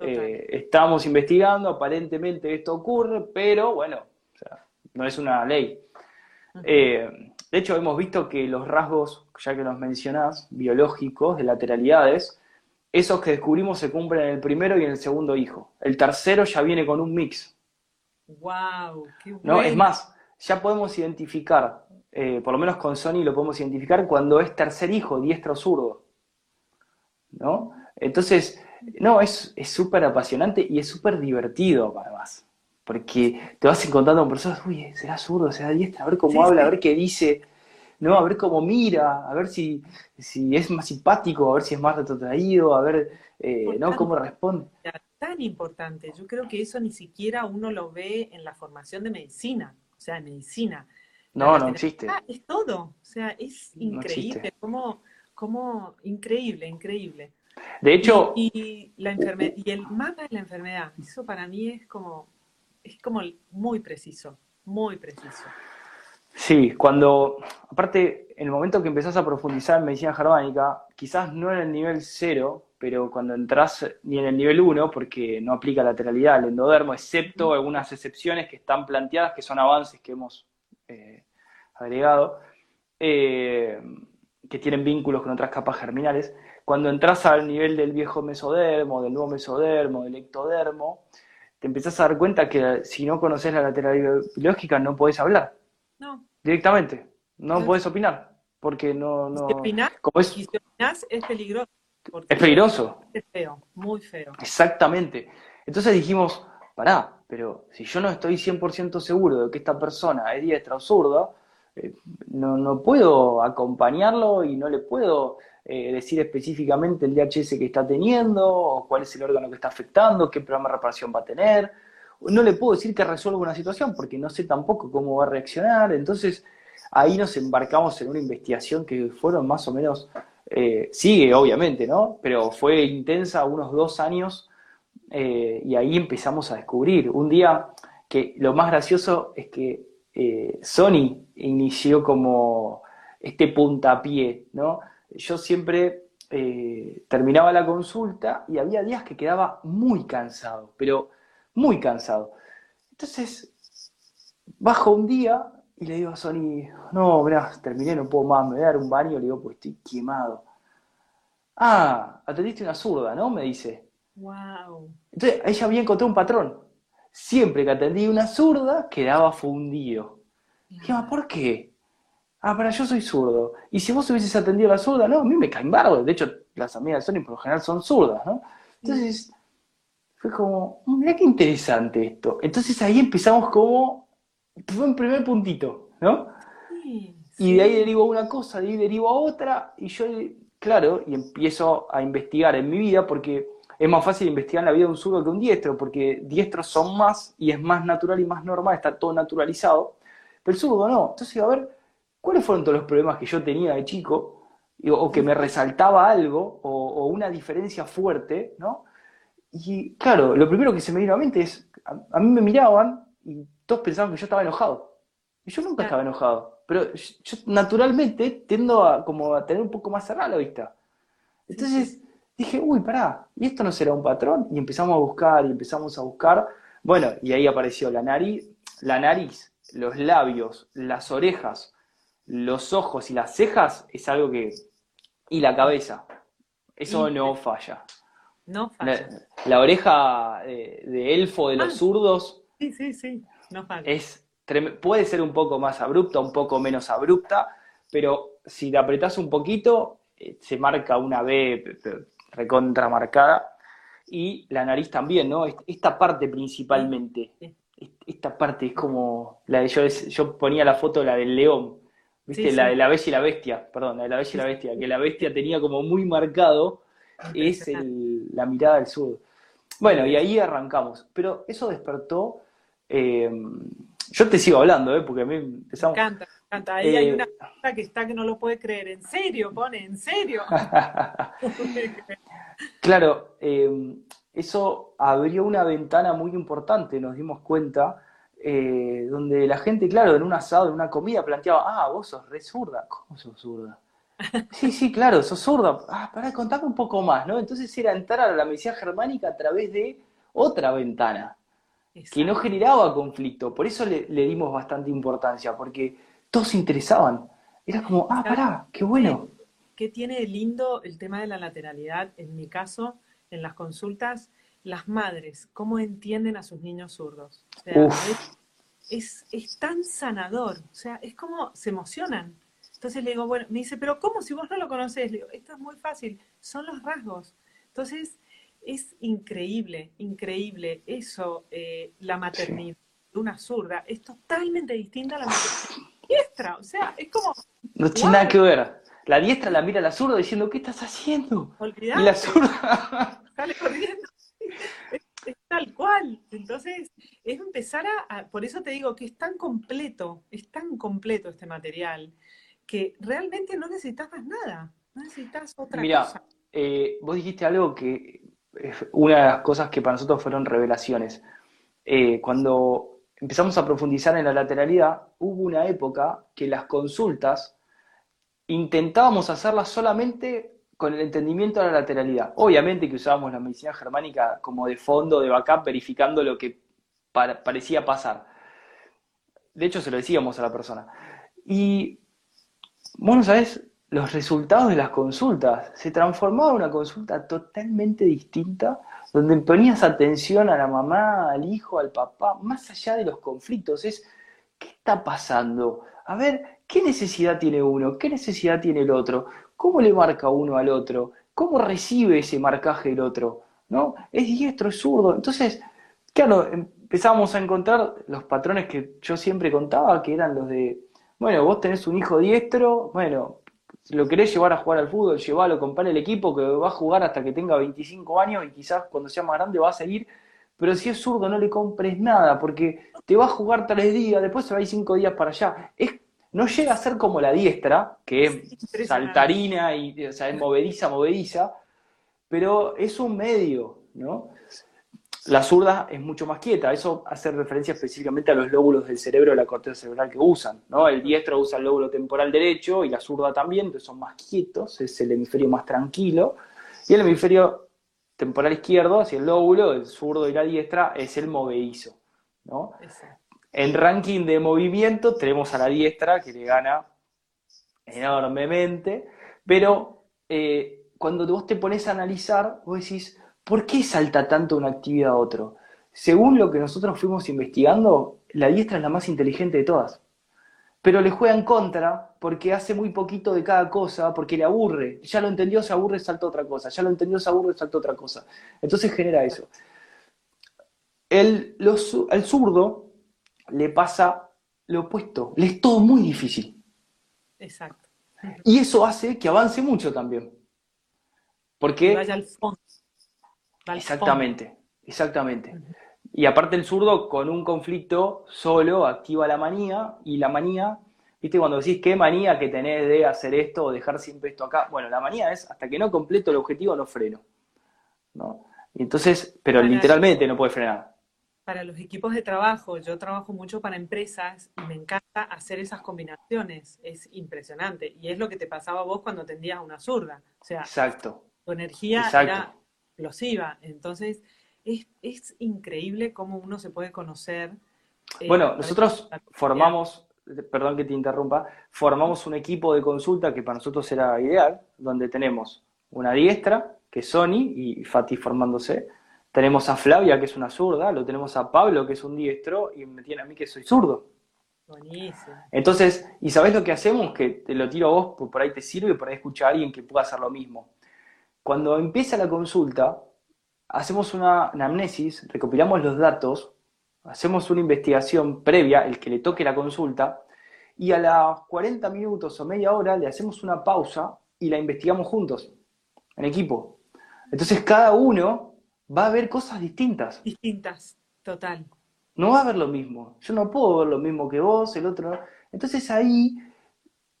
eh, estamos investigando, aparentemente esto ocurre, pero bueno, no es una ley. Eh, de hecho, hemos visto que los rasgos, ya que nos mencionás, biológicos, de lateralidades, esos que descubrimos se cumplen en el primero y en el segundo hijo. El tercero ya viene con un mix. ¡Wow! Qué ¿No? Es más, ya podemos identificar, eh, por lo menos con Sony lo podemos identificar cuando es tercer hijo, diestro o zurdo. ¿No? Entonces, no, es súper apasionante y es súper divertido, además. Porque te vas encontrando con personas, uy, será zurdo, será diestra, a ver cómo habla, a ver qué dice, ¿no? A ver cómo mira, a ver si, si es más simpático, a ver si es más retrotraído, a ver, eh, ¿no? Cómo responde. Tan importante, yo creo que eso ni siquiera uno lo ve en la formación de medicina, o sea, en medicina. No, no existe. Es todo, o sea, es increíble, como, como, increíble, increíble. De hecho... Y, la enfermedad, y el mapa de la enfermedad, eso para mí es como, es como muy preciso, muy preciso. Sí, cuando, aparte, en el momento que empezás a profundizar en medicina germánica, quizás no en el nivel cero, pero cuando entras ni en el nivel 1, porque no aplica lateralidad al endodermo, excepto algunas excepciones que están planteadas, que son avances que hemos eh, agregado, eh, que tienen vínculos con otras capas germinales. Cuando entras al nivel del viejo mesodermo, del nuevo mesodermo, del ectodermo, te empezás a dar cuenta que si no conoces la lateralidad biológica no podés hablar. No. Directamente. No, podés opinar. Porque no. no si opinás, como es, es peligroso. Es peligroso. Es feo, muy feo. Exactamente. Entonces dijimos, pará, pero si yo no estoy 100% seguro de que esta persona es diestra o zurda, eh, no, no puedo acompañarlo y no le puedo eh, decir específicamente el DHS que está teniendo, cuál es el órgano que está afectando, qué programa de reparación va a tener. No le puedo decir que resuelva una situación porque no sé tampoco cómo va a reaccionar. Entonces, ahí nos embarcamos en una investigación que fueron más o menos, eh, sigue obviamente, ¿no? Pero fue intensa unos dos años eh, y ahí empezamos a descubrir. Un día que lo más gracioso es que Sony inició como este puntapié, ¿no? Yo siempre eh, terminaba la consulta y había días que quedaba muy cansado, pero muy cansado. Entonces, bajo un día y le digo a Sony, no, mirá, terminé, no puedo más, me voy a dar un baño, le digo, pues estoy quemado. Ah, atendiste una zurda, ¿no? Me dice. Wow. Entonces, ella había encontrado un patrón. Siempre que atendí una zurda, quedaba fundido. Dije, ¿por qué? Ah, pero yo soy zurdo. Y si vos hubieses atendido a la zurda, no, a mí me caen bárbaros. De hecho, las amigas de Sony por lo general son zurdas, ¿no? Entonces, fue como, mm, mira qué interesante esto. Entonces ahí empezamos como, fue un primer puntito, ¿no? Y de ahí derivo una cosa, de ahí derivo a otra, y yo, claro, y empiezo a investigar en mi vida, porque es más fácil investigar en la vida de un zurdo que un diestro, porque diestros son más, y es más natural y más normal, está todo naturalizado, pero el zurdo no. Entonces, a ver, cuáles fueron todos los problemas que yo tenía de chico, o que me resaltaba algo, o, una diferencia fuerte, ¿no? Y claro, lo primero que se me vino a la mente es, a, mí me miraban y todos pensaban que yo estaba enojado. Y yo nunca estaba enojado, pero yo, naturalmente tiendo a, como a tener un poco más cerrada la vista. Entonces dije, uy, pará, ¿y esto no será un patrón? Y empezamos a buscar y empezamos a buscar. Bueno, y ahí apareció la nariz, la nariz, los labios, las orejas, los ojos y las cejas es algo que... Y la cabeza. Eso no falla. No falla. La, oreja de, elfo de los ah. zurdos. Sí, sí, sí. No falla. Es, puede ser un poco más abrupta, un poco menos abrupta, pero si la apretás un poquito, eh, se marca una B recontramarcada. Y la nariz también, ¿no? Esta parte principalmente. Esta parte es como la de yo, yo ponía la foto la del león ¿Viste? la de la bella y la bestia, perdón, la de la bella y la bestia, que la bestia tenía como muy marcado, es la mirada del sur. Bueno, y ahí arrancamos. Pero eso despertó. Eh, yo te sigo hablando, ¿eh? Porque a mí empezamos. Me encanta, me encanta. Ahí hay una cosa que está que no lo puede creer. ¿En serio? Pone, ¿en serio? claro, eh, eso abrió una ventana muy importante, nos dimos cuenta eh, donde la gente, claro, en un asado, en una comida, planteaba, ah, vos sos re zurda. ¿Cómo sos zurda? Sí, sí, claro, sos zurda. Ah, pará, contame un poco más, ¿no? Entonces era entrar a la medicina germánica a través de otra ventana, que no generaba conflicto. Por eso le, le dimos bastante importancia, porque todos se interesaban. Era como, ah, ¿Sabes pará, qué bueno. qué tiene lindo el tema de la lateralidad? En mi caso, en las consultas, las madres, ¿cómo entienden a sus niños zurdos? O sea, Uf, es, es, tan sanador, o sea, es como se emocionan. Entonces le digo, bueno, me dice, pero ¿cómo si vos no lo conocés? Le digo, esto es muy fácil, son los rasgos. Entonces, es increíble, increíble eso, eh, la maternidad de una zurda es totalmente distinta a la maternidad diestra, o sea, es como, No tiene nada que ver. La diestra la mira a la zurda diciendo, ¿qué estás haciendo? Y la zurda, sale corriendo. Tal cual. Entonces, es empezar a, a- por eso te digo que es tan completo, es tan completo este material, que realmente no necesitas más nada, no necesitas otra mira, cosa. eh, vos dijiste algo que es una de las cosas que para nosotros fueron revelaciones. Eh, cuando empezamos a profundizar en la lateralidad, hubo una época que las consultas intentábamos hacerlas solamente con el entendimiento de la lateralidad. Obviamente que usábamos la medicina germánica como de fondo, de backup, verificando lo que pa- parecía pasar. De hecho, se lo decíamos a la persona. Y bueno, ¿sabes? Los resultados de las consultas se transformaba en una consulta totalmente distinta, donde ponías atención a la mamá, al hijo, al papá, más allá de los conflictos. Es, ¿qué está pasando? A ver, ¿qué necesidad tiene uno? ¿Qué necesidad tiene el otro? ¿Cómo le marca uno al otro? ¿Cómo recibe ese marcaje el otro? ¿No? ¿Es diestro, es zurdo? Entonces, claro, empezamos a encontrar los patrones que yo siempre contaba, que eran los de bueno, vos tenés un hijo diestro, bueno, si lo querés llevar a jugar al fútbol, llevalo, comprale el equipo que va a jugar hasta que tenga 25 años y quizás cuando sea más grande va a seguir, pero si es zurdo no le compres nada porque te va a jugar tres días, después se va a ir cinco días para allá. No llega a ser como la diestra, que Es saltarina y o sea, es movediza, movediza, pero es un medio, ¿no? La zurda es mucho más quieta, eso hace referencia específicamente a los lóbulos del cerebro la corteza cerebral que usan, ¿no? El diestro usa el lóbulo temporal derecho y la zurda también, entonces son más quietos, es el hemisferio más tranquilo, y el hemisferio temporal izquierdo, así el lóbulo, el zurdo y la diestra, es el movedizo, ¿no? Exacto. En ranking de movimiento tenemos a la diestra que le gana enormemente, pero eh, cuando vos te pones a analizar, vos decís, ¿por qué salta tanto una actividad a otro? Según lo que nosotros fuimos investigando, la diestra es la más inteligente de todas, pero le juega en contra porque hace muy poquito de cada cosa, porque le aburre, ya lo entendió, se aburre, salta otra cosa, ya lo entendió, se aburre, salta otra cosa. Entonces genera eso. El, lo, al zurdo le pasa lo opuesto, le es todo muy difícil. Exacto. Y eso hace que avance mucho también. Que vaya Porque, al fondo, exactamente, exactamente. Y aparte el zurdo con un conflicto solo activa la manía y la manía, viste cuando decís qué manía que tenés de hacer esto o dejar siempre esto acá, bueno, la manía es hasta que no completo el objetivo no freno, ¿no? Y entonces, pero literalmente no puede frenar. Para los equipos de trabajo, yo trabajo mucho para empresas y me encanta hacer esas combinaciones. Es impresionante. Y es lo que te pasaba a vos cuando atendías a una zurda. O sea, Exacto, tu energía exacto. era explosiva. Entonces, es, es increíble cómo uno se puede conocer eh, Bueno, nosotros formamos, perdón que te interrumpa, formamos un equipo de consulta que para nosotros era ideal, donde tenemos una diestra, que es Sony, y Fati formándose, tenemos a Flavia, que es una zurda, lo tenemos a Pablo, que es un diestro, y me tiene a mí, que soy zurdo. Buenísimo. Entonces, ¿y sabés lo que hacemos? Que te lo tiro a vos, por por ahí te sirve, por ahí escucha a alguien que pueda hacer lo mismo. Cuando empieza la consulta, hacemos una anamnesis, recopilamos los datos, hacemos una investigación previa, el que le toque la consulta, y a los 40 minutos o media hora le hacemos una pausa y la investigamos juntos, en equipo. Entonces cada uno va a ver cosas distintas, Distintas, total. no va a ver lo mismo. Yo no puedo ver lo mismo que vos, el otro no. Entonces ahí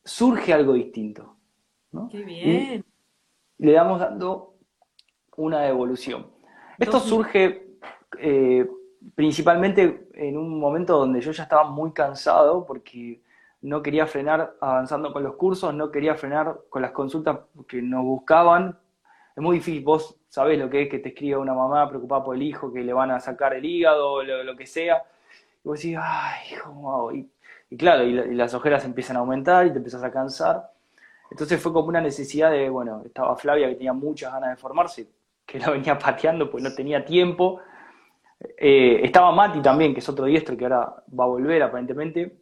surge algo distinto, ¿no? Qué Y bien. le damos dando una evolución. Esto Dos, surge eh, principalmente en un momento donde yo ya estaba muy cansado porque no quería frenar avanzando con los cursos, no quería frenar con las consultas que nos buscaban. Es muy difícil, vos sabés lo que es que te escriba una mamá preocupada por el hijo, que le van a sacar el hígado, lo, lo que sea. Y vos decís, ay, ¿cómo hago? Y, claro, y, y, las ojeras empiezan a aumentar y te empezás a cansar. Entonces fue como una necesidad de, bueno, estaba Flavia que tenía muchas ganas de formarse, que la venía pateando pues no tenía tiempo. Eh, estaba Mati también, que es otro diestro que ahora va a volver aparentemente.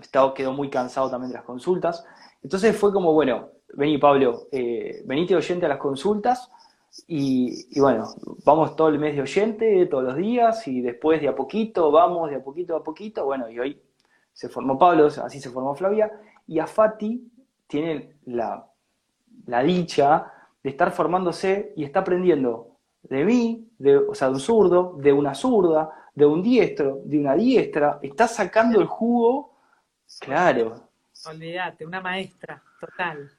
Estaba, quedó muy cansado también de las consultas. Entonces fue como, bueno, vení Pablo, eh, venite oyente a las consultas y, bueno, vamos todo el mes de oyente, todos los días y después de a poquito, vamos de a poquito a poquito. Bueno, y hoy se formó Pablo, así se formó Flavia. Y a Fati tiene la, la dicha de estar formándose y está aprendiendo de mí, de, o sea, de un zurdo, de una zurda, de un diestro, de una diestra, está sacando el jugo, claro. Olvídate, una maestra, total.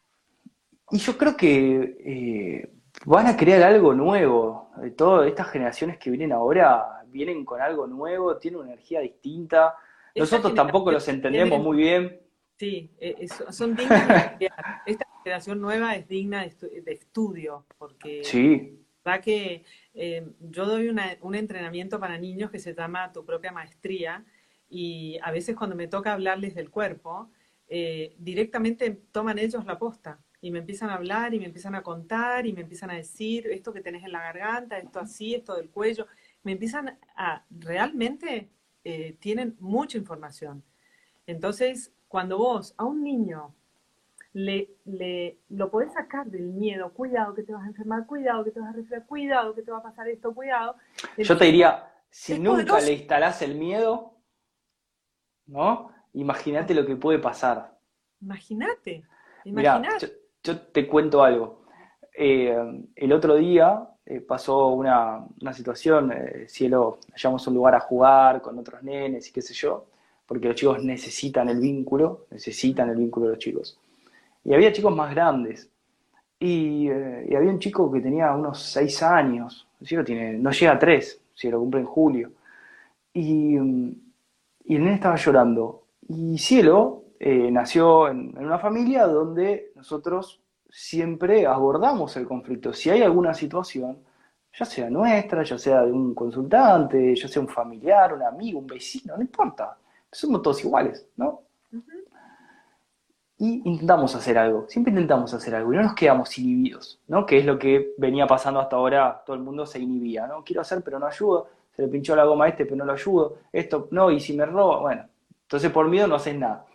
Y yo creo que eh, van a crear algo nuevo. Todas estas generaciones que vienen ahora vienen con algo nuevo, tienen una energía distinta. Nosotros tampoco los entendemos muy bien. Sí, es, son dignas de Esta generación nueva es digna de, estu de estudio, porque sí verdad que eh, yo doy una, un entrenamiento para niños que se llama Tu propia maestría y a veces cuando me toca hablarles del cuerpo, eh, directamente toman ellos la posta y me empiezan a hablar y me empiezan a contar y me empiezan a decir esto que tenés en la garganta, esto así, esto del cuello. Me empiezan a, realmente eh, tienen mucha información. Entonces, cuando vos a un niño le, le, lo podés sacar del miedo, cuidado que te vas a enfermar, cuidado que te vas a resfriar, cuidado que te va a pasar esto, cuidado. Entonces, Yo te diría, si nunca poderoso. le instalás el miedo, ¿no? Imagínate lo que puede pasar. Imagínate, imagínate. Yo, te cuento algo. Eh, el otro día eh, pasó una, una situación, eh, cielo, hallamos un lugar a jugar con otros nenes y qué sé yo, porque los chicos necesitan el vínculo, necesitan el vínculo de los chicos. Y había chicos más grandes. Y, eh, había un chico que tenía unos 6 años, ¿sí? tiene, no llega a 3, si lo cumple en julio. Y, y el nene estaba llorando. Y Cielo eh, nació en, en, una familia donde nosotros siempre abordamos el conflicto. Si hay alguna situación, ya sea nuestra, ya sea de un consultante, ya sea un familiar, un amigo, un vecino, no importa. Somos todos iguales, ¿no? Uh -huh y intentamos hacer algo, siempre intentamos hacer algo y no nos quedamos inhibidos, ¿no? Que es lo que venía pasando hasta ahora, todo el mundo se inhibía, ¿no? Quiero hacer pero no ayudo, se le pinchó la goma a este pero no lo ayudo, esto no, y si me roba, bueno, entonces por miedo no haces nada.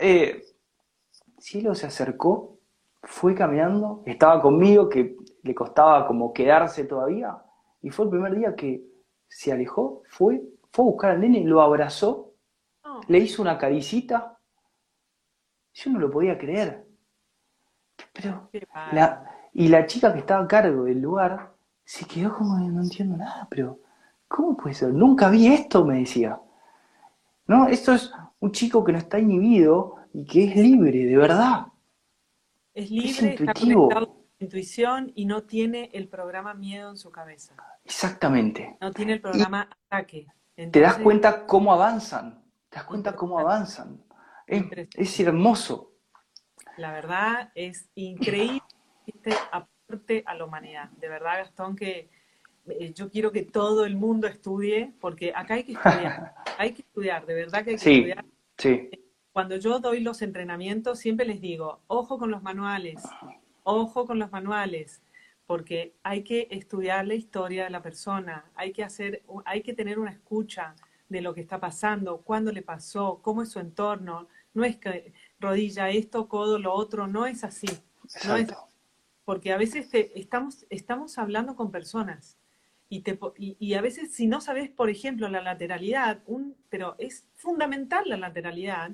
Eh, Cielo se acercó, fue caminando, estaba conmigo, que le costaba como quedarse todavía, y fue el primer día que se alejó, fue, fue a buscar al nene, lo abrazó, oh. le hizo una caricita, yo no lo podía creer. Pero la, y la chica que estaba a cargo del lugar se quedó como no entiendo nada, pero ¿cómo puede ser? Nunca vi esto, me decía. No, esto es un chico que no está inhibido y que es libre, de verdad. Es libre, es intuitivo. está conectado a intuición y no tiene el programa miedo en su cabeza. Exactamente. No tiene el programa y ataque. Entonces, te das cuenta cómo avanzan, te das cuenta cómo avanzan. Es, es, hermoso. La verdad es increíble este aporte a la humanidad. De verdad, Gastón, que eh, yo quiero que todo el mundo estudie, porque acá hay que estudiar. hay que estudiar, de verdad que hay que sí, estudiar. Sí. Cuando yo doy los entrenamientos, siempre les digo, ojo con los manuales, ojo con los manuales, porque hay que estudiar la historia de la persona, hay que hacer, hay que tener una escucha de lo que está pasando, cuándo le pasó, cómo es su entorno, no es que rodilla esto, codo lo otro, no es así. No es, porque a veces te, estamos, estamos hablando con personas y, te, y, y, a veces si no sabes, por ejemplo, la lateralidad, un, pero es fundamental la lateralidad,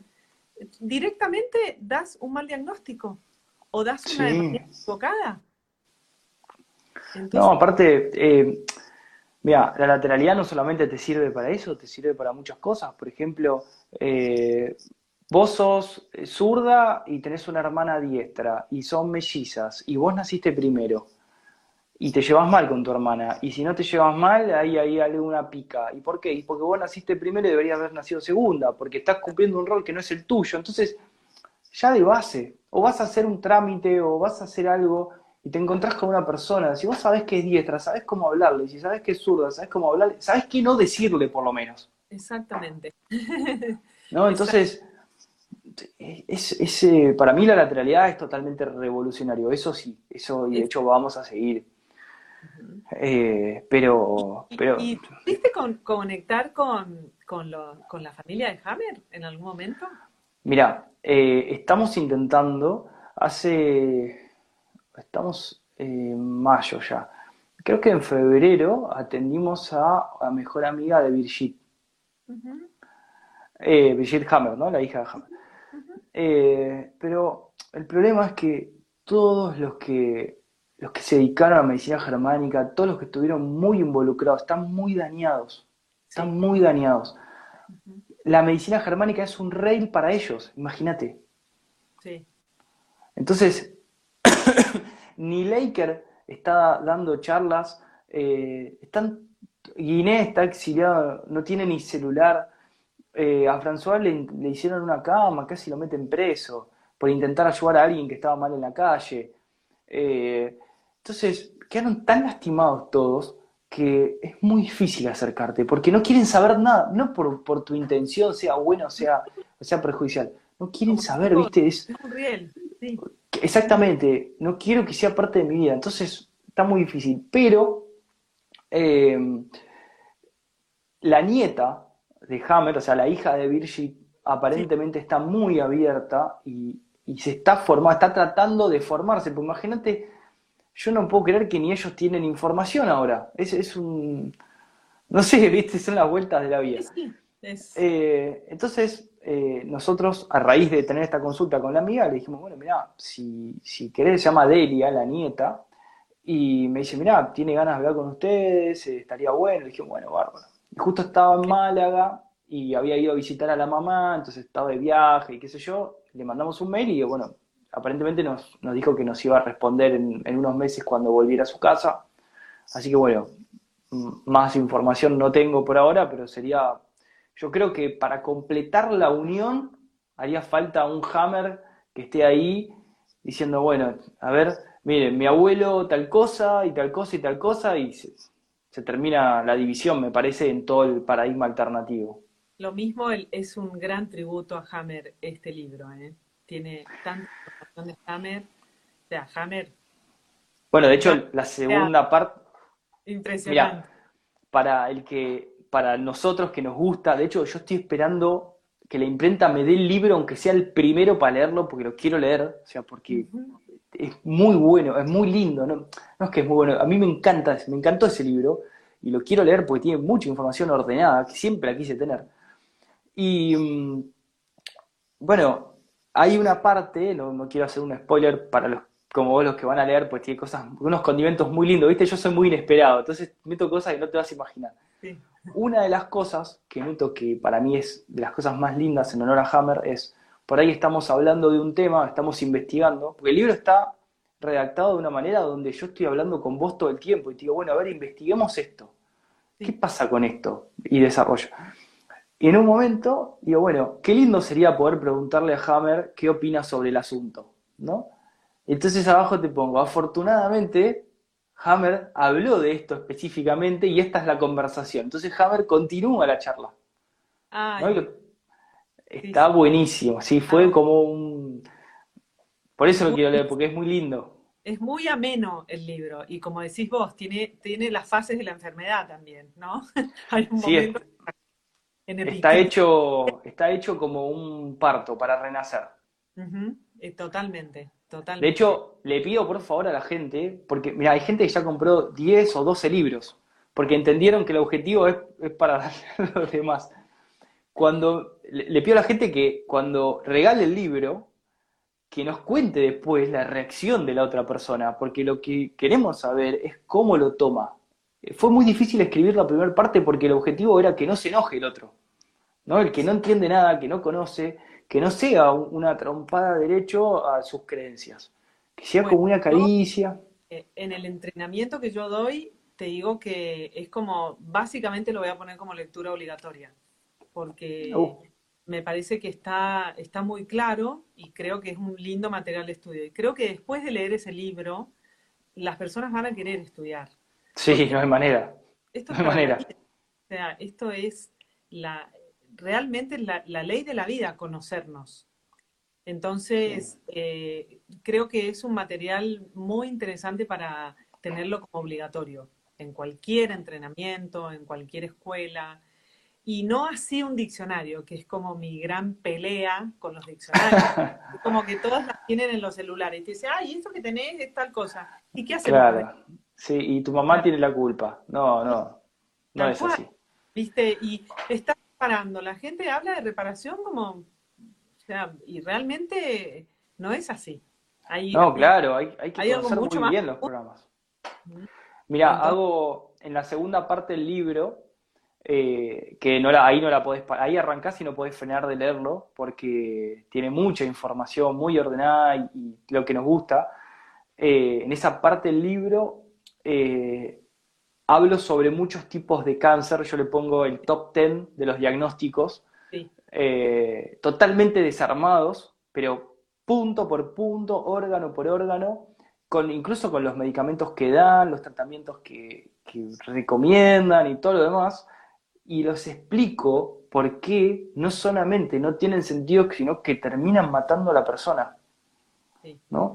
directamente das un mal diagnóstico o das una sí. equivocada. Entonces, no, aparte, eh, mira, la lateralidad no solamente te sirve para eso, te sirve para muchas cosas. Por ejemplo, eh, Vos sos zurda y tenés una hermana diestra y son mellizas y vos naciste primero. Y te llevas mal con tu hermana. Y si no te llevas mal, ahí hay alguna pica. ¿Y por qué? Y porque vos naciste primero y deberías haber nacido segunda, porque estás cumpliendo un rol que no es el tuyo. Entonces, ya de base, o vas a hacer un trámite o vas a hacer algo y te encontrás con una persona, si vos sabés que es diestra, sabés cómo hablarle, si sabés que es zurda, sabés cómo hablarle, sabés qué no decirle por lo menos. Exactamente. ¿No? Entonces, es, eh, para mí la lateralidad es totalmente revolucionario, eso sí, eso y de hecho vamos a seguir. Eh, pero, pero... ¿Y, pudiste conectar con, con, con, la familia de Hammer en algún momento? Mira, eh, estamos intentando, hace, estamos en mayo ya, creo que en febrero atendimos a la mejor amiga de Brigitte. Brigitte Hammer, ¿no? La hija de Hammer. Eh, pero el problema es que todos los que, los que se dedicaron a la medicina germánica, todos los que estuvieron muy involucrados, están muy dañados. Están muy dañados. La medicina germánica es un rey para ellos, imagínate. Sí. Entonces, ni Laker está dando charlas, eh, están, Guiné está exiliado, no tiene ni celular, eh, a François le, hicieron una cama, casi lo meten preso, por intentar ayudar a alguien que estaba mal en la calle. Eh, entonces, quedaron tan lastimados todos que es muy difícil acercarte, porque no quieren saber nada, no por, tu intención, sea buena o sea, sea perjudicial, no quieren saber, ¿viste? Es, Exactamente, no quiero que sea parte de mi vida, entonces está muy difícil, pero eh, la nieta de Hammer, o sea, la hija de Virgil, aparentemente está muy abierta y, se está formando, está tratando de formarse. Pues imagínate, yo no puedo creer que ni ellos tienen información ahora. Es, es un. No sé, viste, son las vueltas de la vida. Eh, entonces, eh, nosotros, a raíz de tener esta consulta con la amiga, le dijimos, bueno, mira, si, si querés, se llama Delia, la nieta, y me dice, mira, tiene ganas de hablar con ustedes, eh, estaría bueno. Le dije, bueno, bárbaro. Y justo estaba en Málaga y había ido a visitar a la mamá, entonces estaba de viaje y qué sé yo. Le mandamos un mail y bueno, aparentemente nos, dijo que nos iba a responder en, unos meses cuando volviera a su casa. Así que bueno, más información no tengo por ahora, pero sería, yo creo que para completar la unión haría falta un hammer que esté ahí diciendo, bueno, a ver, miren, mi abuelo tal cosa y tal cosa y tal cosa, y se termina la división, me parece, en todo el paradigma alternativo. Lo mismo es un gran tributo a Hammer este libro, ¿eh? Tiene tanta información de Hammer, o sea, Hammer. Bueno, de hecho, la segunda parte. Impresionante. para el que, para nosotros que nos gusta, de hecho, yo estoy esperando que la imprenta me dé el libro, aunque sea el primero para leerlo, porque lo quiero leer, o sea, porque es muy bueno, es muy lindo, ¿no? es que es muy bueno, a mí me encanta, me encantó ese libro y lo quiero leer porque tiene mucha información ordenada, que siempre la quise tener. Y mm, bueno, hay una parte, no, quiero hacer un spoiler para los como vos los que van a leer, pues tiene cosas, unos condimentos muy lindos, ¿viste? Yo soy muy inesperado, entonces meto cosas que no te vas a imaginar. Una de las cosas que noto que para mí es de las cosas más lindas en honor a Hammer es por ahí estamos hablando de un tema, estamos investigando, porque el libro está redactado de una manera donde yo estoy hablando con vos todo el tiempo y te digo, bueno, a ver, investiguemos esto. ¿Qué pasa con esto? Y desarrollo. Y en un momento digo, bueno, qué lindo sería poder preguntarle a Hammer qué opina sobre el asunto, ¿no? Entonces abajo te pongo, afortunadamente, Hammer habló de esto específicamente y esta es la conversación. Entonces Hammer continúa la charla. Está buenísimo, sí, fue ah. como un... Por eso lo quiero leer, porque es muy lindo. Es muy ameno el libro y como decís vos, tiene, tiene las fases de la enfermedad también, ¿no? Hay un momento está, hecho, está hecho como un parto para renacer. Eh, totalmente, totalmente. De hecho, le pido por favor a la gente, porque mira, hay gente que ya compró 10 o 12 libros, porque entendieron que el objetivo es, es para darle a los demás cuando le, pido a la gente que cuando regale el libro, que nos cuente después la reacción de la otra persona, porque lo que queremos saber es cómo lo toma. Fue muy difícil escribir la primera parte porque el objetivo era que no se enoje el otro, ¿no? El que no entiende nada, que no conoce, que no sea una trompada derecho a sus creencias, que sea como una caricia. eh, en el entrenamiento que yo doy, te digo que es como, básicamente lo voy a poner como lectura obligatoria, porque Uh. me parece que está, está muy claro y creo que es un lindo material de estudio. Y creo que después de leer ese libro, las personas van a querer estudiar. Sí, no hay manera. Esto es No hay manera. O sea, esto es la, realmente la, la ley de la vida, conocernos. Entonces, eh, creo que es un material muy interesante para tenerlo como obligatorio en cualquier entrenamiento, en cualquier escuela. Y no así un diccionario, que es como mi gran pelea con los diccionarios. Como que todas las tienen en los celulares. Y te dice, ay, esto que tenés es tal cosa. ¿Y qué hacemos con Claro. Sí, y tu mamá tiene la culpa. No, no. No es así. ¿Viste? Y está reparando. La gente habla de reparación como, o sea, y realmente no es así. Hay, No, claro, hay, hay que hay conocer muy más bien los programas. Mira, Entonces- hago en la segunda parte del libro, eh, que no la, ahí no la podés, ahí arrancás y no podés frenar de leerlo, porque tiene mucha información muy ordenada y, y lo que nos gusta. Eh, en esa parte del libro eh, hablo sobre muchos tipos de cáncer, yo le pongo el top 10 de los diagnósticos, Sí. eh, totalmente desarmados, pero punto por punto, órgano por órgano, con, incluso con los medicamentos que dan, los tratamientos que, que recomiendan y todo lo demás, y los explico por qué no solamente no tienen sentido, sino que terminan matando a la persona. Sí. ¿no?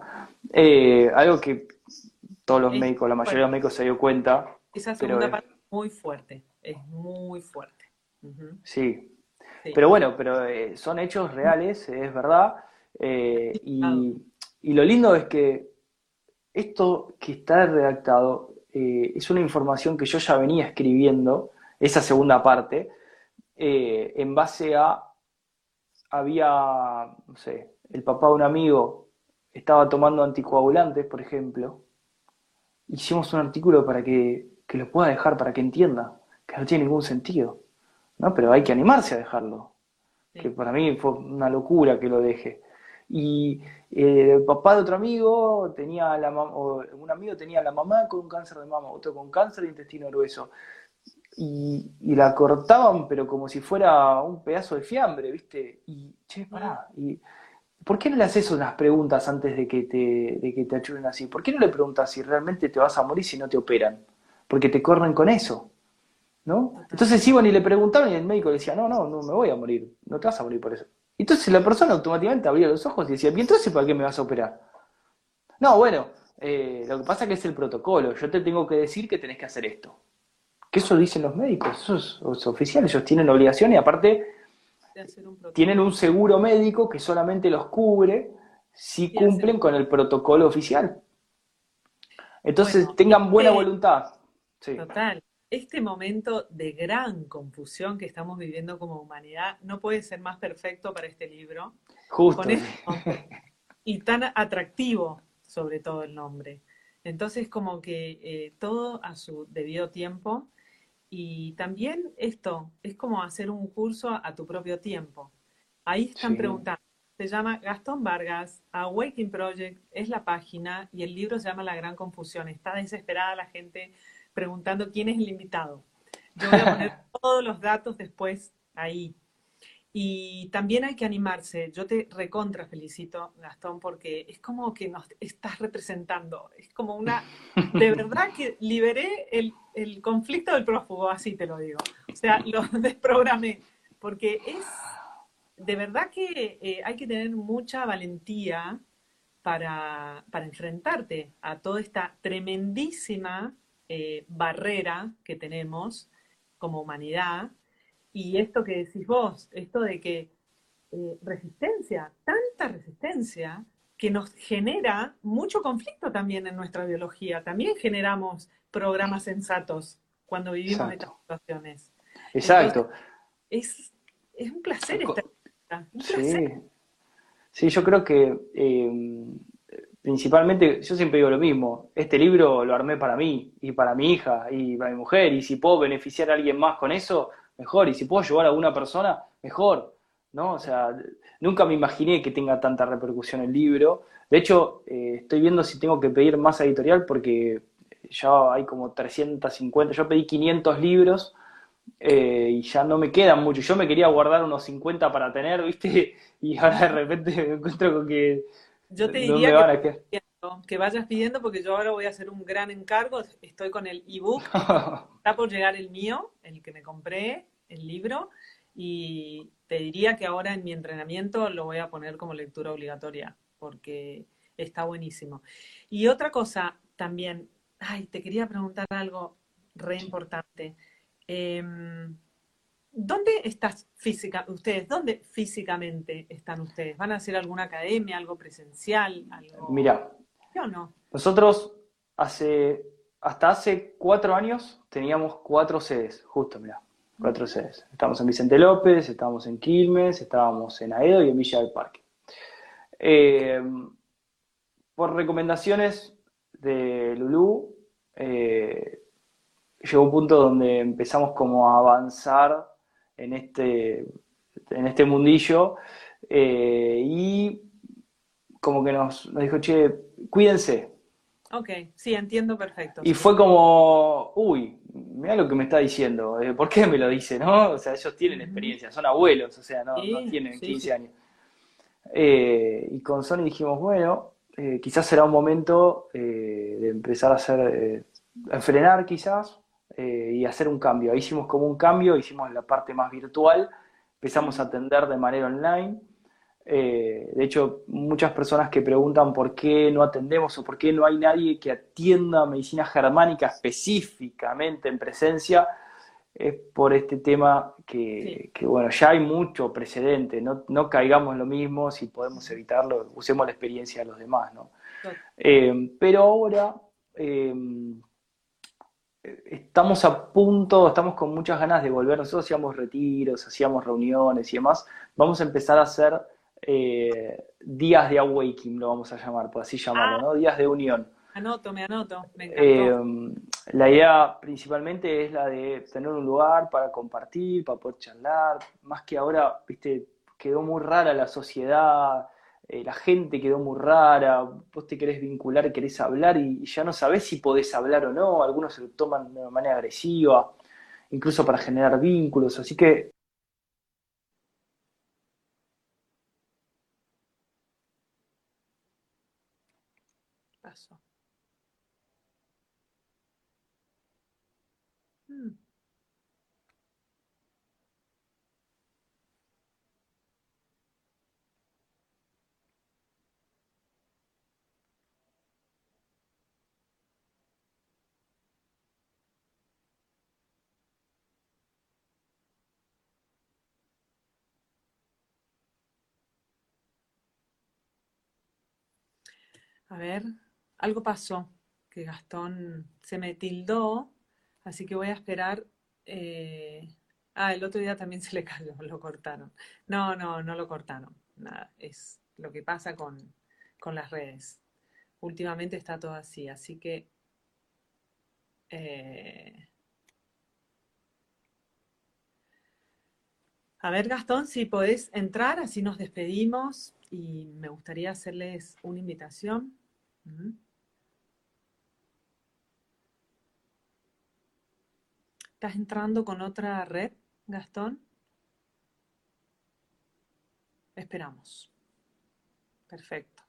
Eh, algo que todos los Es médicos, la mayoría de los médicos se dio cuenta, Esa segunda es- parte es muy fuerte, es muy fuerte. Sí. sí. Pero bueno, pero eh, son hechos reales, es verdad. eh, y, y lo lindo es que esto que está redactado eh, es una información que yo ya venía escribiendo, esa segunda parte, en base a, había, no sé, el papá de un amigo estaba tomando anticoagulantes, por ejemplo. Hicimos un artículo para que, que lo pueda dejar, para que entienda que no tiene ningún sentido. ¿no? Pero hay que animarse a dejarlo que para mí fue una locura que lo deje. Y eh, el papá de otro amigo tenía la o un amigo tenía la mamá con un cáncer de mama, otro con cáncer de intestino grueso. Y, y la cortaban, pero como si fuera un pedazo de fiambre, ¿viste? Y, che, pará, y, ¿por qué no le haces unas preguntas antes de que te, de que te ayuden así? ¿Por qué no le preguntas si realmente te vas a morir si no te operan? Porque te corren con eso. ¿no? Entonces iban y le preguntaban y el médico le decía, no, no, no me voy a morir, no te vas a morir por eso. Entonces la persona automáticamente abría los ojos y decía, ¿y entonces para qué me vas a operar? No, bueno, eh, lo que pasa es que es el protocolo, yo te tengo que decir que tenés que hacer esto. Que eso dicen los médicos, eso es, es oficial, ellos tienen obligación y aparte De hacer un protocolo. tienen un seguro médico que solamente los cubre si cumplen con el protocolo oficial. Entonces Bueno, tengan buena este- voluntad. Sí. Total. Este momento de gran confusión que estamos viviendo como humanidad no puede ser más perfecto para este libro. Justo. Con este. Y tan atractivo, sobre todo el nombre. Entonces, como que eh, todo a su debido tiempo. Y también esto es como hacer un curso a, a tu propio tiempo. Ahí están Sí. preguntando. Se llama Gastón Vargas, Awakening Project es la página y el libro se llama La Gran Confusión. Está desesperada la gente preguntando quién es el invitado. Yo voy a poner todos los datos después ahí. Y también hay que animarse. Yo te recontra felicito, Gastón, porque es como que nos estás representando. Es como una... De verdad que liberé el, el conflicto del prófugo, así te lo digo. O sea, lo desprogramé. Porque es... De verdad que eh, hay que tener mucha valentía para, para enfrentarte a toda esta tremendísima eh, barrera que tenemos como humanidad. Y esto que decís vos, esto de que eh, resistencia, tanta resistencia, que nos genera mucho conflicto también en nuestra biología. También generamos programas sensatos cuando vivimos Exacto. estas situaciones. Exacto. Es, es un placer estar un placer. Sí, sí, yo creo que eh, principalmente, yo siempre digo lo mismo, este libro lo armé para mí y para mi hija y para mi mujer y si puedo beneficiar a alguien más con eso, mejor, y si puedo ayudar a alguna persona, mejor. ¿no? O sea, nunca me imaginé que tenga tanta repercusión el libro. De hecho, eh, estoy viendo si tengo que pedir más editorial porque ya hay como 350, yo pedí 500 libros eh, y ya no me quedan mucho. Yo me quería guardar unos 50 para tener, ¿viste? Y ahora de repente me encuentro con que yo te diría que, que, vayas pidiendo porque yo ahora voy a hacer un gran encargo. Estoy con el ebook, está por llegar el mío, el que me compré, el libro, y te diría que ahora en mi entrenamiento lo voy a poner como lectura obligatoria porque está buenísimo. Y otra cosa también, ay, te quería preguntar algo re importante. Em, ¿Dónde estás física, ustedes? ¿Dónde físicamente están ustedes? ¿Van a hacer alguna academia, algo presencial? Algo... Mira, ¿Yo no? nosotros hace, hasta hace cuatro años teníamos cuatro sedes, justo, mira, cuatro sedes. Estábamos en Vicente López, estábamos en Quilmes, estábamos en Aedo y en Villa del Parque. Eh, por recomendaciones de Lulú, eh, llegó un punto donde empezamos como a avanzar en este, en este mundillo eh, y como que nos, dijo, che, cuídense. Ok, sí, entiendo perfecto. Y fue como, uy, mira lo que me está diciendo, eh, ¿por qué me lo dice, no? O sea, ellos tienen experiencia, son abuelos, o sea, no, tienen 15 años. Eh, y con Sony dijimos, bueno, quizás será un momento de empezar a hacer, a frenar quizás, eh, y hacer un cambio. Ahí hicimos como un cambio, hicimos la parte más virtual, empezamos a atender de manera online. Eh, de hecho, muchas personas que preguntan por qué no atendemos o por qué no hay nadie que atienda medicina germánica específicamente en presencia, es por este tema que, bueno, ya hay mucho precedente, no, no, caigamos en lo mismo, si podemos evitarlo, usemos la experiencia de los demás, ¿no? Eh, pero ahora estamos a punto, estamos con muchas ganas de volver. Nosotros hacíamos retiros, hacíamos reuniones y demás. Vamos a empezar a hacer eh, días de awakening, lo vamos a llamar, por así llamarlo, ah. ¿no? Días de unión. Anoto, me anoto, me eh, la idea principalmente es la de tener un lugar para compartir, para poder charlar, más que ahora, viste, quedó muy rara la sociedad, eh, la gente quedó muy rara, vos te querés vincular, querés hablar y, ya no sabés si podés hablar o no, algunos se lo toman de manera agresiva, incluso para generar vínculos, así que... A ver, algo pasó, que Gastón se me tildó, así que voy a esperar. Eh, ah, el otro día también se le cayó, lo cortaron. No, no, no lo cortaron. Nada, es lo que pasa con, con las redes. Últimamente está todo así, así que... Eh, a ver, Gastón, si podés entrar, así nos despedimos y me gustaría hacerles una invitación. ¿Estás entrando con otra red, Gastón? Esperamos. Perfecto.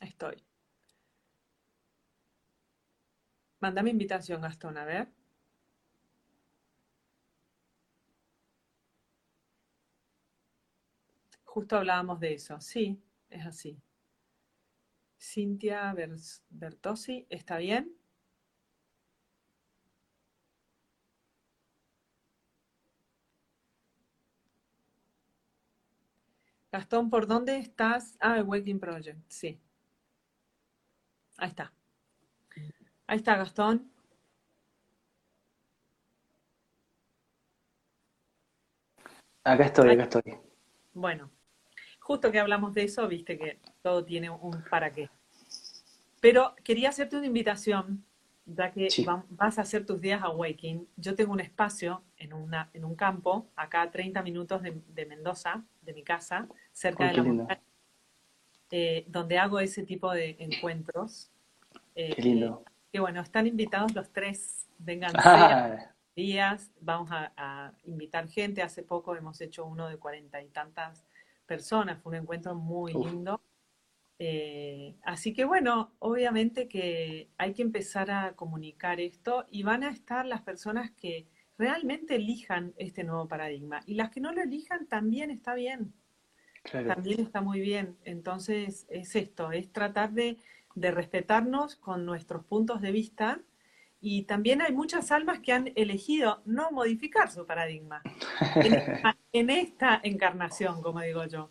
Estoy. Mándame invitación, Gastón, a ver. Justo hablábamos de eso. Sí, es así. Cintia Bertosi, ¿está bien? Gastón, ¿por dónde estás? Ah, el Waking Project, sí. Ahí está. Ahí está, Gastón. Acá estoy, acá estoy. Bueno, justo que hablamos de eso, viste que todo tiene un para qué. Pero quería hacerte una invitación ya que vas a hacer tus días awakening, yo tengo un espacio en, una, en un campo, acá a 30 minutos de, Mendoza, de mi casa, cerca de la montaña, eh, donde hago ese tipo de encuentros. Eh, qué lindo. Que bueno, están invitados los tres, vengan ah. días, vamos a, invitar gente, hace poco hemos hecho uno de cuarenta y tantas personas, fue un encuentro muy lindo. Eh, así que bueno, obviamente que hay que empezar a comunicar esto y van a estar las personas que realmente elijan este nuevo paradigma y las que no lo elijan también está bien. También está muy bien. Entonces es esto, es tratar de, respetarnos con nuestros puntos de vista y también hay muchas almas que han elegido no modificar su paradigma en esta encarnación, como digo yo.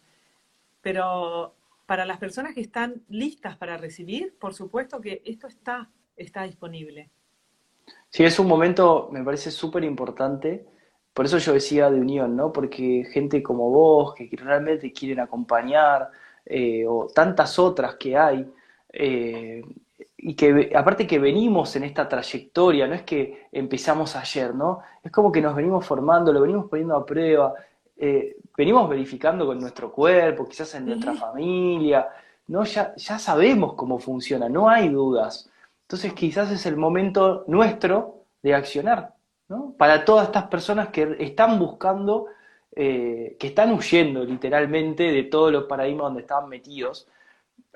Pero para las personas que están listas para recibir, por supuesto que esto está, está disponible. Sí, es un momento, me parece súper importante. Por eso yo decía de unión, ¿no? Porque gente como vos, que realmente quieren acompañar, eh, o tantas otras que hay, eh, y que aparte que venimos en esta trayectoria, no es que empezamos ayer, ¿no? Es como que nos venimos formando, lo venimos poniendo a prueba, eh, venimos verificando con nuestro cuerpo, quizás en nuestra familia, ¿no? Ya, ya sabemos cómo funciona, no hay dudas. Entonces quizás es el momento nuestro de accionar, ¿no? Para todas estas personas que están buscando, eh, que están huyendo literalmente de todos los paradigmas donde estaban metidos.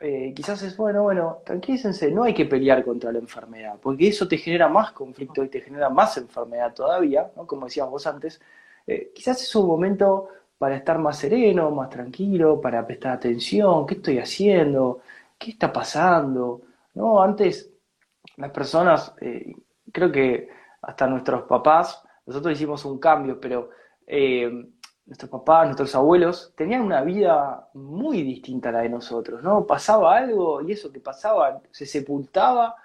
Eh, quizás es, bueno, bueno, tranquilícense, no hay que pelear contra la enfermedad, porque eso te genera más conflicto y te genera más enfermedad todavía, ¿no? Como decíamos vos antes, eh, quizás es un momento para estar más sereno, más tranquilo, para prestar atención, qué estoy haciendo, qué está pasando, ¿no? Antes las personas, eh, creo que hasta nuestros papás, nosotros hicimos un cambio, pero nuestros papás, nuestros abuelos, tenían una vida muy distinta a la de nosotros, ¿no? Pasaba algo y eso que pasaba se sepultaba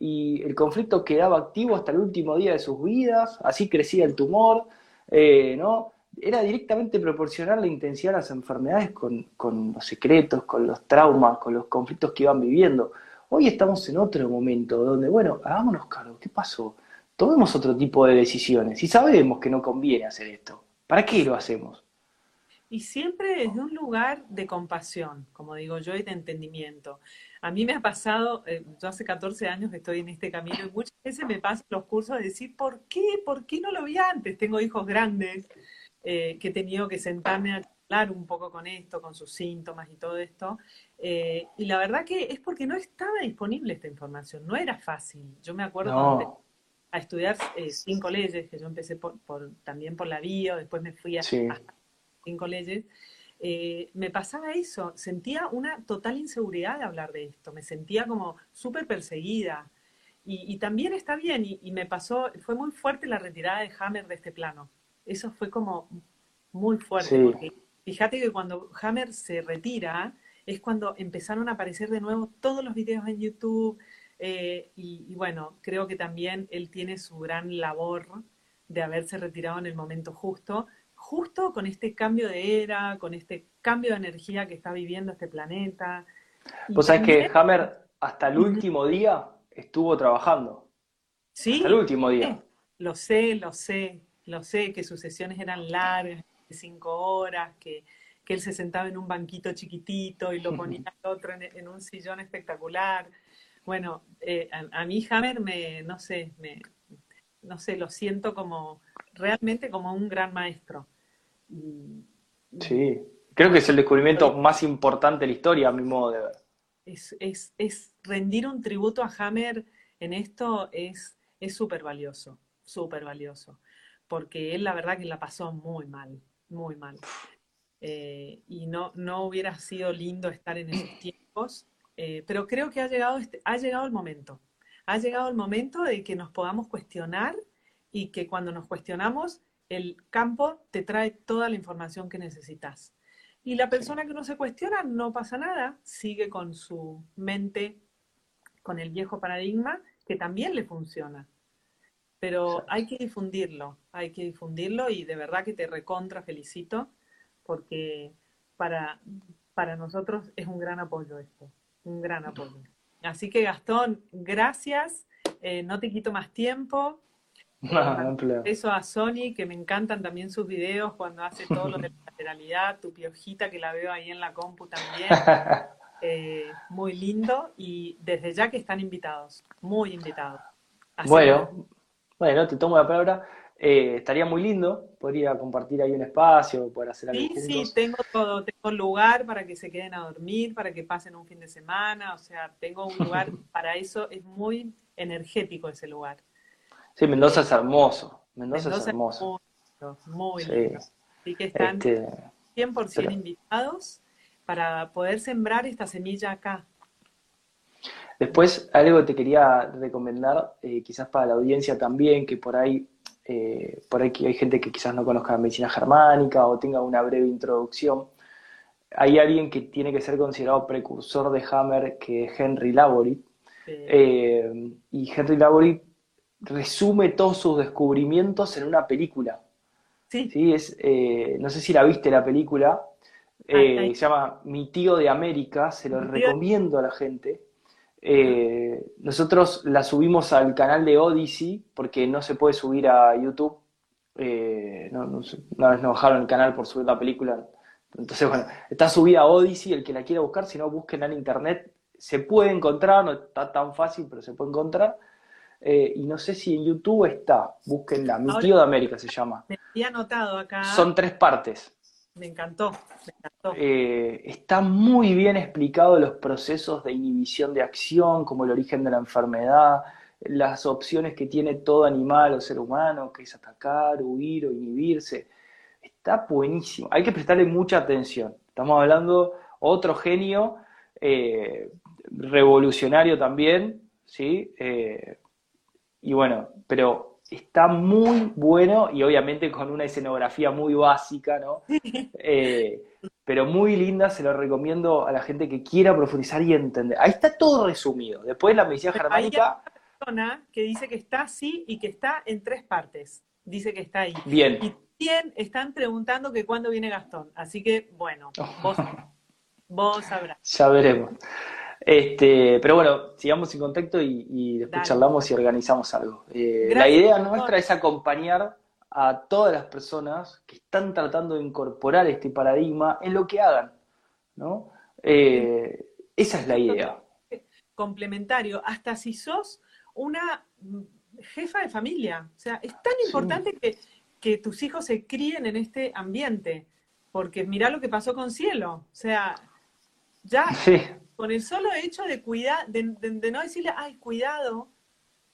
y el conflicto quedaba activo hasta el último día de sus vidas, así crecía el tumor, eh, ¿no? Era directamente proporcional la intensidad de las enfermedades con, los secretos, con los traumas, con los conflictos que iban viviendo. Hoy estamos en otro momento donde, bueno, hagámonos cargo, ¿qué pasó? Tomemos otro tipo de decisiones y sabemos que no conviene hacer esto. ¿Para qué lo hacemos? Y siempre desde un lugar de compasión, como digo yo, y de entendimiento. A mí me ha pasado, eh, yo hace 14 años que estoy en este camino y muchas veces me pasan los cursos de decir, ¿por qué? ¿Por qué no lo vi antes? Tengo hijos grandes eh, que he tenido que sentarme a hablar un poco con esto, con sus síntomas y todo esto. Eh, y la verdad que es porque no estaba disponible esta información, no era fácil. Yo me acuerdo a estudiar cinco leyes, que yo empecé por, también por la bio, después me fui a, a cinco leyes. Eh, me pasaba eso, sentía una total inseguridad de hablar de esto, me sentía como súper perseguida. Y, también está bien, y, me pasó, fue muy fuerte la retirada de Hammer de este plano. Eso fue como muy fuerte, porque fíjate que cuando Hammer se retira, es cuando empezaron a aparecer de nuevo todos los videos en YouTube. Eh, y, y bueno, creo que también él tiene su gran labor de haberse retirado en el momento justo, justo con este cambio de era, con este cambio de energía que está viviendo este planeta. Vos sabés que Hammer hasta el último día estuvo trabajando. Sí. Hasta el último día. lo sé, lo sé, lo sé, que sus sesiones eran largas, de cinco horas, que, él se sentaba en un banquito chiquitito y lo ponía al otro en, un sillón espectacular. Bueno, eh, a, a, mí Hammer me, no sé, me, no sé, lo siento como realmente como un gran maestro. Sí, creo que es el descubrimiento más importante de la historia, a mi modo de ver. Es, rendir un tributo a Hammer en esto es súper valioso, súper valioso, porque él la verdad que la pasó muy mal, muy mal. Eh, y no, no hubiera sido lindo estar en esos tiempos, eh, pero creo que ha llegado, este, ha llegado el momento. Ha llegado el momento de que nos podamos cuestionar y que cuando nos cuestionamos el campo te trae toda la información que necesitas. Y la persona que no se cuestiona, no pasa nada, sigue con su mente, con el viejo paradigma, que también le funciona. Pero hay que difundirlo, hay que difundirlo y de verdad que te recontra felicito porque para, para nosotros es un gran apoyo esto, un gran apoyo. Así que Gastón, gracias eh, no te quito más tiempo. No, no Eso a Sony, que me encantan también sus videos cuando hace todo lo de la lateralidad, tu piojita que la veo ahí en la compu también. Eh, muy lindo y desde ya que están invitados, muy invitados. bueno, bueno, te tomo la palabra. Eh, estaría muy lindo, podría compartir ahí un espacio, poder hacer algo. Sí, sí, tengo todo, tengo lugar para que se queden a dormir, para que pasen un fin de semana, o sea, tengo un lugar para eso, es muy energético ese lugar. Sí, Mendoza es hermoso, Mendoza, es hermoso. muy, lindo. Así que están 100% este, invitados para poder sembrar esta semilla acá. Después, algo que te quería recomendar, eh, quizás para la audiencia también, que por ahí eh, por aquí hay gente que quizás no conozca la medicina germánica o tenga una breve introducción. Hay alguien que tiene que ser considerado precursor de Hammer, que es Henry Laborit. Eh, y Henry Laborit resume todos sus descubrimientos en una película. Sí. Es, eh, no sé si la viste la película. se llama Mi tío de América. Se lo recomiendo a la gente. Eh, nosotros la subimos al canal de Odyssey porque no se puede subir a YouTube. Eh, no, una vez nos bajaron el canal por subir la película. Entonces, bueno, está subida a Odyssey, el que la quiera buscar, si no, busquen en internet. Se puede encontrar, no está tan fácil, pero se puede encontrar. Eh, y no sé si en YouTube está, búsquenla. Mi tío de América se llama. Me había anotado acá. Son tres partes. Me encantó, me encantó. Eh, está muy bien explicado los procesos de inhibición de acción, como el origen de la enfermedad, las opciones que tiene todo animal o ser humano, que es atacar, huir o inhibirse. Está buenísimo. Hay que prestarle mucha atención. Estamos hablando otro genio eh, revolucionario también, ¿sí? Eh, y bueno, pero está muy bueno y obviamente con una escenografía muy básica, ¿no? Eh, pero muy linda, se lo recomiendo a la gente que quiera profundizar y entender. Ahí está todo resumido. Después la medicina germánica... Hay una persona que dice que está así y que está en tres partes. Dice que está ahí. Bien. Y bien están preguntando que cuándo viene Gastón. Así que, bueno, vos, vos sabrás. Ya veremos. Este, pero bueno, sigamos en contacto y, después charlamos y organizamos algo. Eh, la idea nuestra es acompañar a todas las personas que están tratando de incorporar este paradigma en lo que hagan, ¿no? Eh, esa es la idea. Complementario, hasta si sos una jefa de familia, o sea, es tan importante que, que tus hijos se críen en este ambiente, porque mira lo que pasó con Cielo, o sea, ya con el solo hecho de cuidar, de, no decirle, ay, cuidado, o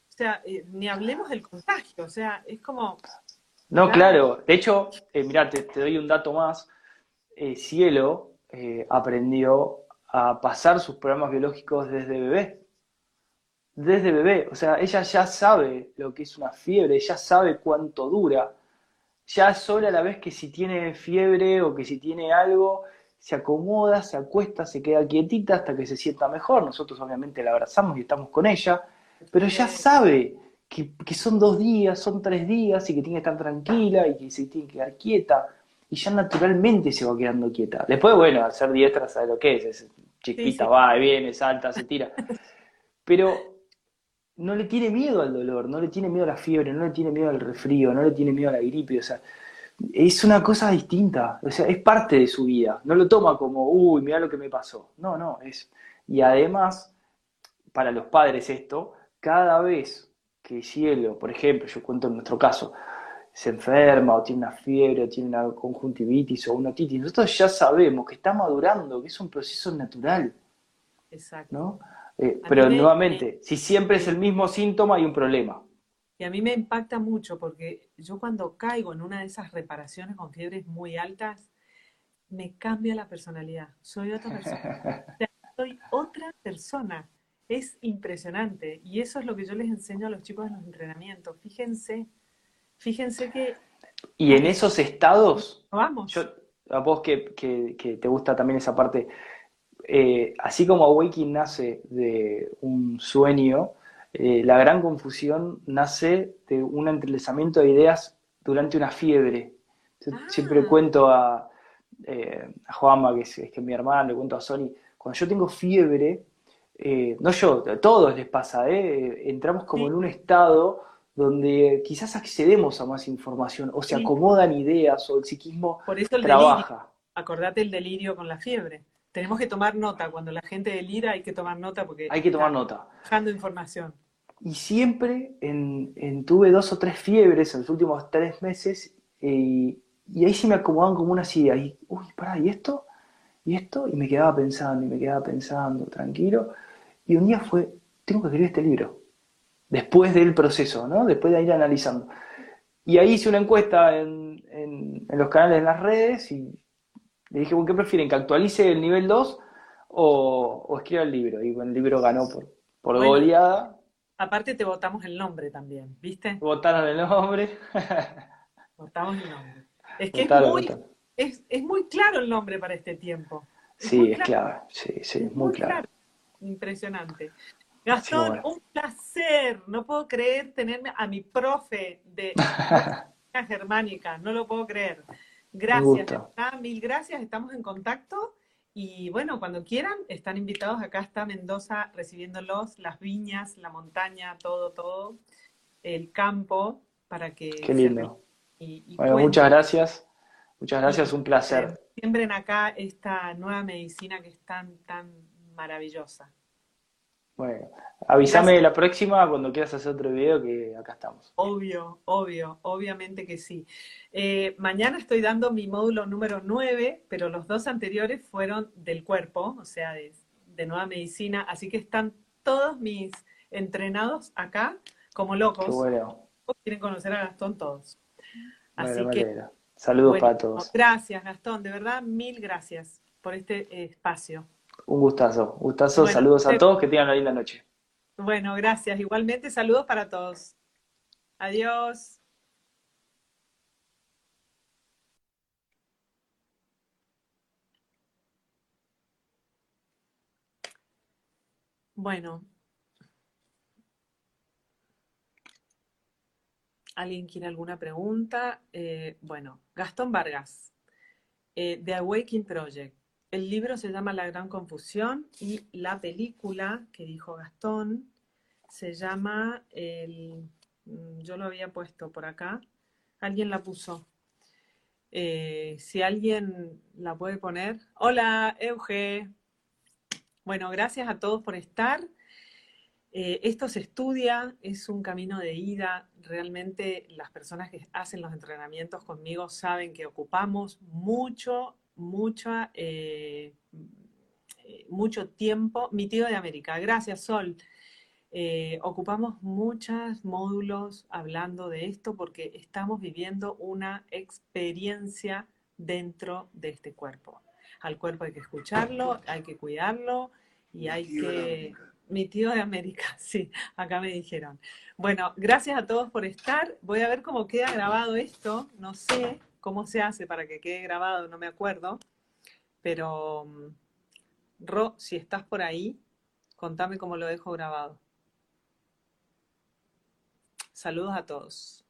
sea, eh, ni hablemos del contagio, o sea, es como... No, claro, de hecho, eh, mira, te, doy un dato más, eh, Cielo aprendió a pasar sus programas biológicos desde bebé, desde bebé, o sea, ella ya sabe lo que es una fiebre, ya sabe cuánto dura, ya sola a la vez que si tiene fiebre o que si tiene algo, se acomoda, se acuesta, se queda quietita hasta que se sienta mejor. Nosotros obviamente la abrazamos y estamos con ella, pero ya sabe que, son dos días, son tres días y que tiene que estar tranquila y que se tiene que quedar quieta y ya naturalmente se va quedando quieta. Después, bueno, al ser diestra sabe lo que es, es chiquita, va, viene, salta, se tira. Pero no le tiene miedo al dolor, no le tiene miedo a la fiebre, no le tiene miedo al resfrío, no le tiene miedo a la gripe, o sea, es una cosa distinta, o sea, es parte de su vida, no lo toma como, uy, mira lo que me pasó, no, no, es, y además, para los padres esto, cada vez que Cielo, por ejemplo, yo cuento en nuestro caso, se enferma o tiene una fiebre o tiene una conjuntivitis o una otitis, nosotros ya sabemos que está madurando, que es un proceso natural. Exacto. ¿no? Eh, pero nuevamente, si siempre es el mismo síntoma, hay un problema. Y a mí me impacta mucho porque yo cuando caigo en una de esas reparaciones con fiebres muy altas, me cambia la personalidad. Soy otra persona. soy otra persona. Es impresionante. Y eso es lo que yo les enseño a los chicos en los entrenamientos. Fíjense, fíjense que... Y en esos estados... Vamos. Yo, a vos que, que, te gusta también esa parte, eh, así como Awakening nace de un sueño, eh, la gran confusión nace de un entrelazamiento de ideas durante una fiebre. Siempre ah. cuento a, eh, a Juanma, que es, que mi hermano, le cuento a Sony, cuando yo tengo fiebre, eh, no yo, a todos les pasa, ¿eh? entramos como Sí, en un estado donde quizás accedemos a más información o se sí. acomodan ideas o el psiquismo Por eso el delirio. trabaja. Acordate el delirio con la fiebre. Tenemos que tomar nota. Cuando la gente delira hay que tomar nota porque Hay que tomar nota. bajando información. Y siempre en, en- tuve dos o tres fiebres en los últimos tres meses eh, y ahí sí me acomodaban como unas ideas. Y, uy, pará, ¿y esto? ¿Y esto? Y me quedaba pensando y me quedaba pensando, tranquilo. Y un día fue, tengo que escribir este libro. Después del proceso, ¿no? Después de ir analizando. Y ahí hice una encuesta en, en- en los canales, en las redes, y le dije, bueno, ¿qué prefieren? ¿Que actualice el nivel 2 o, o escriba el libro? Y bueno, el libro ganó por, por Bueno, goleada. Aparte te votamos el nombre también, ¿viste? Votaron el nombre. Votamos el nombre. Es que es muy, es, es muy claro el nombre para este tiempo. Es Sí, es claro. Sí, sí, es muy claro. Impresionante. Sí, Gastón, bueno. un placer. No puedo creer tenerme a mi profe de germánica. No lo puedo creer. Gracias, mil gracias. Estamos en contacto. Y bueno, cuando quieran, están invitados. Acá está Mendoza recibiéndolos, las viñas, la montaña, todo, todo, el campo, para que Qué lindo. y, y Bueno, cuenten muchas gracias. Muchas gracias, un placer. siembren acá esta nueva medicina que es tan, tan maravillosa. Bueno, Gracias. avísame la próxima cuando quieras hacer otro video que acá estamos. Obvio, obvio, obviamente que sí. Eh, mañana estoy dando mi módulo número 9, pero los dos anteriores fueron del cuerpo, o sea, de, de nueva medicina, así que están todos mis entrenados acá como Qué locos. bueno. Quieren conocer a Gastón todos. Así que. Saludos para todos. Gracias, Gastón, de verdad, mil gracias por este eh, espacio. Un gustazo. Gustazo. Bueno, Saludos a todos. Que tengan una linda noche. bueno, gracias. Igualmente, saludos para todos. Adiós. Bueno, ¿alguien quiere alguna pregunta? Eh, bueno, Gastón Vargas, eh, The Awakening Project. El libro se llama La Gran Confusión y la película que dijo Gastón se llama el, mm, yo lo había puesto por acá, alguien la puso. Eh, si alguien la puede poner. Hola, Euge. Bueno, gracias a todos por estar. Eh, esto se estudia, es un camino de ida. Realmente las personas que hacen los entrenamientos conmigo saben que ocupamos mucho, mucha, eh, eh, mucho tiempo. Mi tío de América, gracias Sol. Eh, ocupamos muchos módulos hablando de esto porque estamos viviendo una experiencia dentro de este cuerpo. Al cuerpo hay que escucharlo, hay que cuidarlo y hay que... Mi tío de América, sí, acá me dijeron. Bueno, gracias a todos por estar. Voy a ver cómo queda grabado esto. No sé cómo se hace para que quede grabado, no me acuerdo. Pero, mm, Ro, si estás por ahí, contame cómo lo dejo grabado. Saludos a todos.